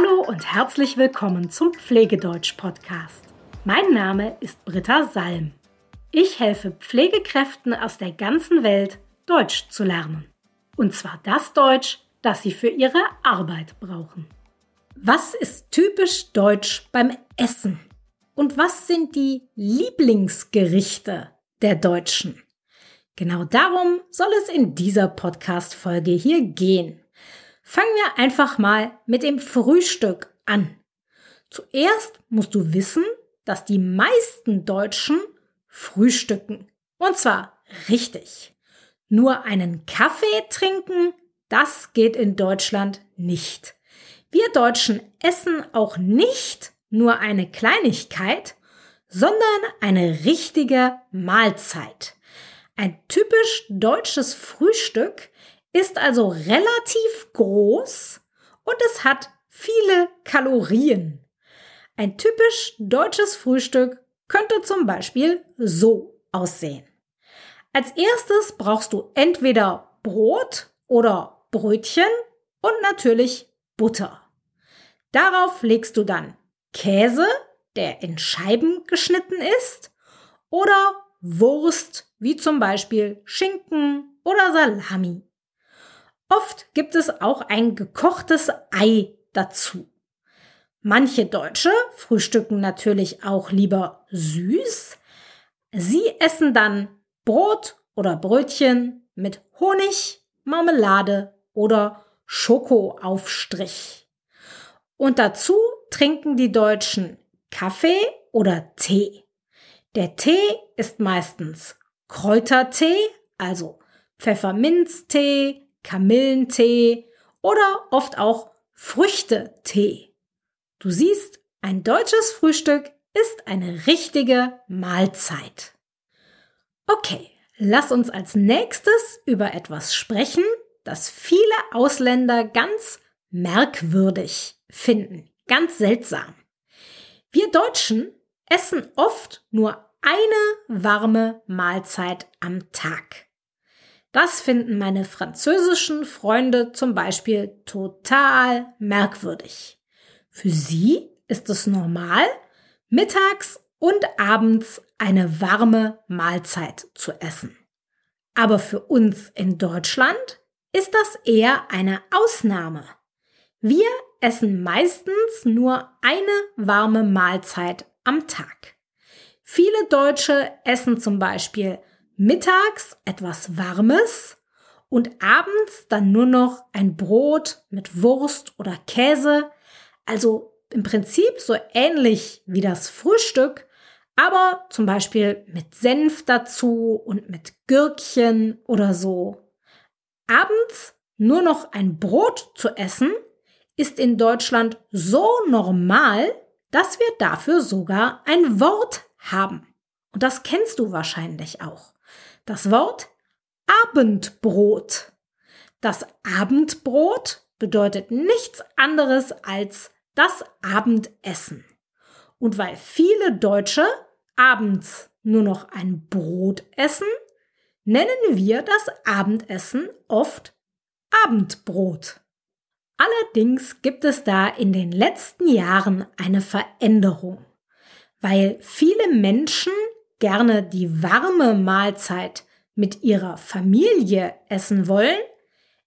Hallo und herzlich willkommen zum Pflegedeutsch-Podcast. Mein Name ist Britta Salm. Ich helfe Pflegekräften aus der ganzen Welt, Deutsch zu lernen. Und zwar das Deutsch, das sie für ihre Arbeit brauchen. Was ist typisch deutsch beim Essen? Und was sind die Lieblingsgerichte der Deutschen? Genau darum soll es in dieser Podcast-Folge hier gehen. Fangen wir einfach mal mit dem Frühstück an. Zuerst musst du wissen, dass die meisten Deutschen frühstücken. Und zwar richtig. Nur einen Kaffee trinken, das geht in Deutschland nicht. Wir Deutschen essen auch nicht nur eine Kleinigkeit, sondern eine richtige Mahlzeit. Ein typisch deutsches Frühstück ist also relativ groß und es hat viele Kalorien. Ein typisch deutsches Frühstück könnte zum Beispiel so aussehen. Als erstes brauchst du entweder Brot oder Brötchen und natürlich Butter. Darauf legst du dann Käse, der in Scheiben geschnitten ist, oder Wurst, wie zum Beispiel Schinken oder Salami. Oft gibt es auch ein gekochtes Ei dazu. Manche Deutsche frühstücken natürlich auch lieber süß. Sie essen dann Brot oder Brötchen mit Honig, Marmelade oder Schokoaufstrich. Und dazu trinken die Deutschen Kaffee oder Tee. Der Tee ist meistens Kräutertee, also Pfefferminztee, Kamillentee oder oft auch Früchtetee. Du siehst, ein deutsches Frühstück ist eine richtige Mahlzeit. Okay, lass uns als nächstes über etwas sprechen, das viele Ausländer ganz merkwürdig finden, ganz seltsam. Wir Deutschen essen oft nur eine warme Mahlzeit am Tag. Das finden meine französischen Freunde zum Beispiel total merkwürdig. Für sie ist es normal, mittags und abends eine warme Mahlzeit zu essen. Aber für uns in Deutschland ist das eher eine Ausnahme. Wir essen meistens nur eine warme Mahlzeit am Tag. Viele Deutsche essen zum Beispiel mittags etwas Warmes und abends dann nur noch ein Brot mit Wurst oder Käse, also im Prinzip so ähnlich wie das Frühstück, aber zum Beispiel mit Senf dazu und mit Gürkchen oder so. Abends nur noch ein Brot zu essen, ist in Deutschland so normal, dass wir dafür sogar ein Wort haben. Und das kennst du wahrscheinlich auch das Wort Abendbrot. Das Abendbrot bedeutet nichts anderes als das Abendessen. Und weil viele Deutsche abends nur noch ein Brot essen, nennen wir das Abendessen oft Abendbrot. Allerdings gibt es da in den letzten Jahren eine Veränderung, weil viele Menschen gerne die warme Mahlzeit mit ihrer Familie essen wollen,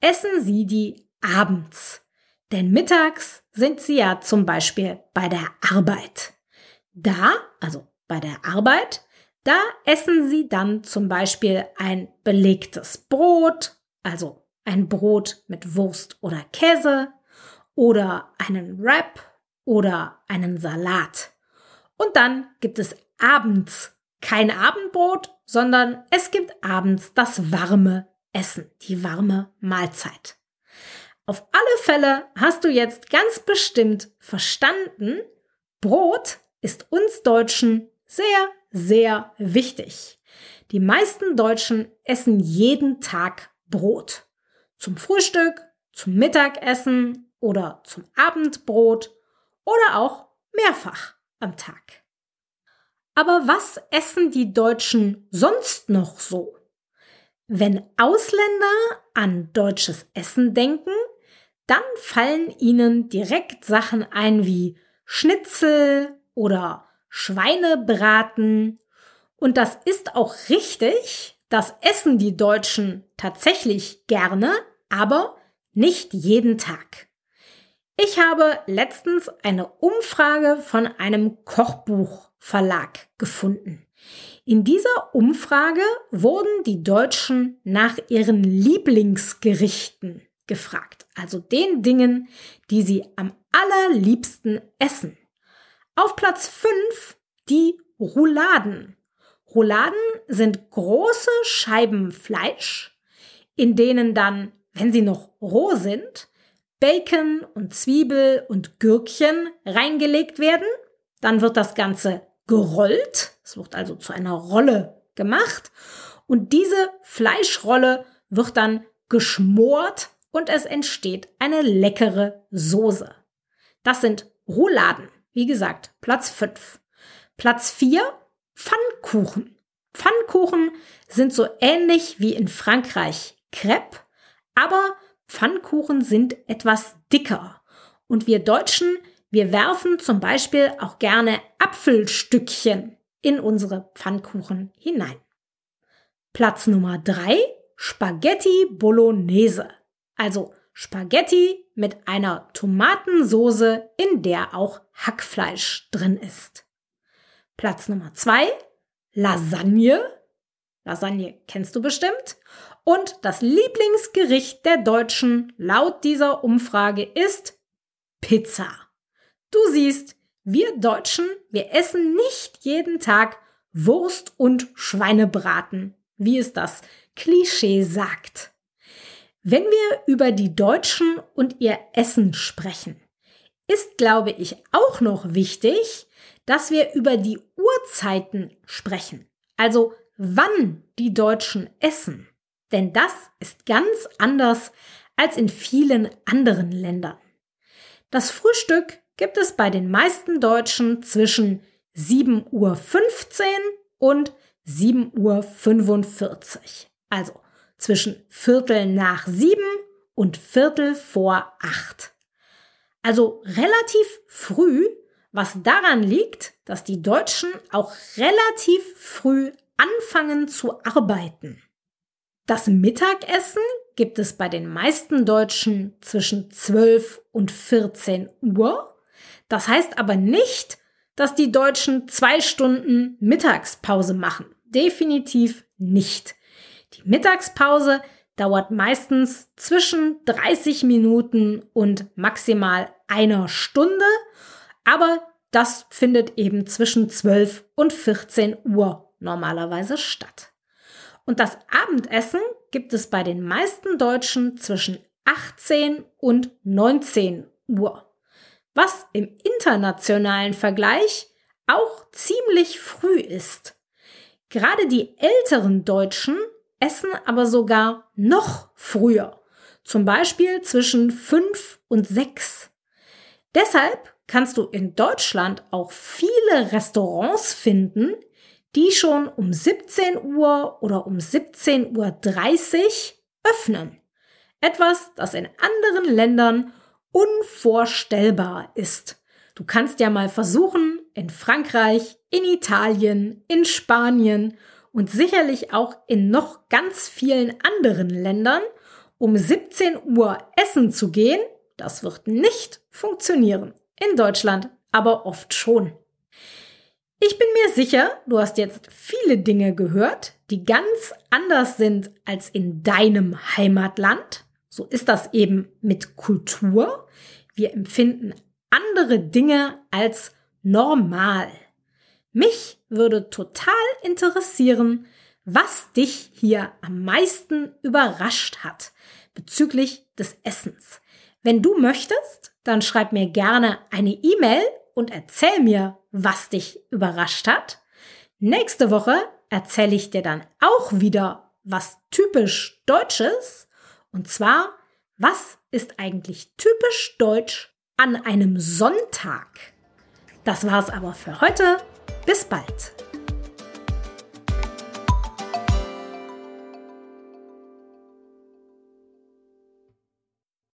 essen sie die abends. Denn mittags sind sie ja zum Beispiel bei der Arbeit. Da, also bei der Arbeit, da essen sie dann zum Beispiel ein belegtes Brot, also ein Brot mit Wurst oder Käse oder einen Wrap oder einen Salat. Und dann gibt es abends kein Abendbrot, sondern es gibt abends das warme Essen, die warme Mahlzeit. Auf alle Fälle hast du jetzt ganz bestimmt verstanden, Brot ist uns Deutschen sehr, sehr wichtig. Die meisten Deutschen essen jeden Tag Brot. Zum Frühstück, zum Mittagessen oder zum Abendbrot oder auch mehrfach am Tag. Aber was essen die Deutschen sonst noch so? Wenn Ausländer an deutsches Essen denken, dann fallen Ihnen direkt Sachen ein wie Schnitzel oder Schweinebraten. Und das ist auch richtig, das essen die Deutschen tatsächlich gerne, aber nicht jeden Tag. Ich habe letztens eine Umfrage von einem Kochbuchverlag gefunden. In dieser Umfrage wurden die Deutschen nach ihren Lieblingsgerichten gefragt, also den Dingen, die sie am allerliebsten essen. Auf Platz 5 die Rouladen. Rouladen sind große Scheiben Fleisch, in denen dann, wenn sie noch roh sind, Bacon und Zwiebel und Gürkchen reingelegt werden. Dann wird das Ganze gerollt. Es wird also zu einer Rolle gemacht. Und diese Fleischrolle wird dann geschmort und es entsteht eine leckere Soße. Das sind Rouladen. Wie gesagt, Platz 5. Platz 4, Pfannkuchen. Pfannkuchen sind so ähnlich wie in Frankreich Crepe, aber Pfannkuchen sind etwas dicker. Und wir Deutschen, wir werfen zum Beispiel auch gerne Apfelstückchen in unsere Pfannkuchen hinein. Platz Nummer drei Spaghetti Bolognese. Also Spaghetti mit einer Tomatensoße, in der auch Hackfleisch drin ist. Platz Nummer zwei Lasagne. Lasagne kennst du bestimmt. Und das Lieblingsgericht der Deutschen laut dieser Umfrage ist Pizza. Du siehst, wir Deutschen, wir essen nicht jeden Tag Wurst und Schweinebraten, wie es das Klischee sagt. Wenn wir über die Deutschen und ihr Essen sprechen, ist, glaube ich, auch noch wichtig, dass wir über die Uhrzeiten sprechen. Also wann die Deutschen essen. Denn das ist ganz anders als in vielen anderen Ländern. Das Frühstück gibt es bei den meisten Deutschen zwischen 7.15 Uhr und 7.45 Uhr. Also zwischen Viertel nach sieben und Viertel vor acht. Also relativ früh, was daran liegt, dass die Deutschen auch relativ früh anfangen zu arbeiten. Das Mittagessen gibt es bei den meisten Deutschen zwischen 12 und 14 Uhr. Das heißt aber nicht, dass die Deutschen zwei Stunden Mittagspause machen. Definitiv nicht. Die Mittagspause dauert meistens zwischen 30 Minuten und maximal einer Stunde, aber das findet eben zwischen 12 und 14 Uhr normalerweise statt. Und das Abendessen gibt es bei den meisten Deutschen zwischen 18 und 19 Uhr, was im internationalen Vergleich auch ziemlich früh ist. Gerade die älteren Deutschen essen aber sogar noch früher, zum Beispiel zwischen 5 und 6. Deshalb kannst du in Deutschland auch viele Restaurants finden, die schon um 17 Uhr oder um 17.30 Uhr öffnen. Etwas, das in anderen Ländern unvorstellbar ist. Du kannst ja mal versuchen, in Frankreich, in Italien, in Spanien und sicherlich auch in noch ganz vielen anderen Ländern um 17 Uhr essen zu gehen. Das wird nicht funktionieren. In Deutschland aber oft schon. Ich bin mir sicher, du hast jetzt viele Dinge gehört, die ganz anders sind als in deinem Heimatland. So ist das eben mit Kultur. Wir empfinden andere Dinge als normal. Mich würde total interessieren, was dich hier am meisten überrascht hat bezüglich des Essens. Wenn du möchtest, dann schreib mir gerne eine E-Mail und erzähl mir, was dich überrascht hat. Nächste Woche erzähle ich dir dann auch wieder was typisch Deutsches. Und zwar, was ist eigentlich typisch deutsch an einem Sonntag? Das war's aber für heute. Bis bald.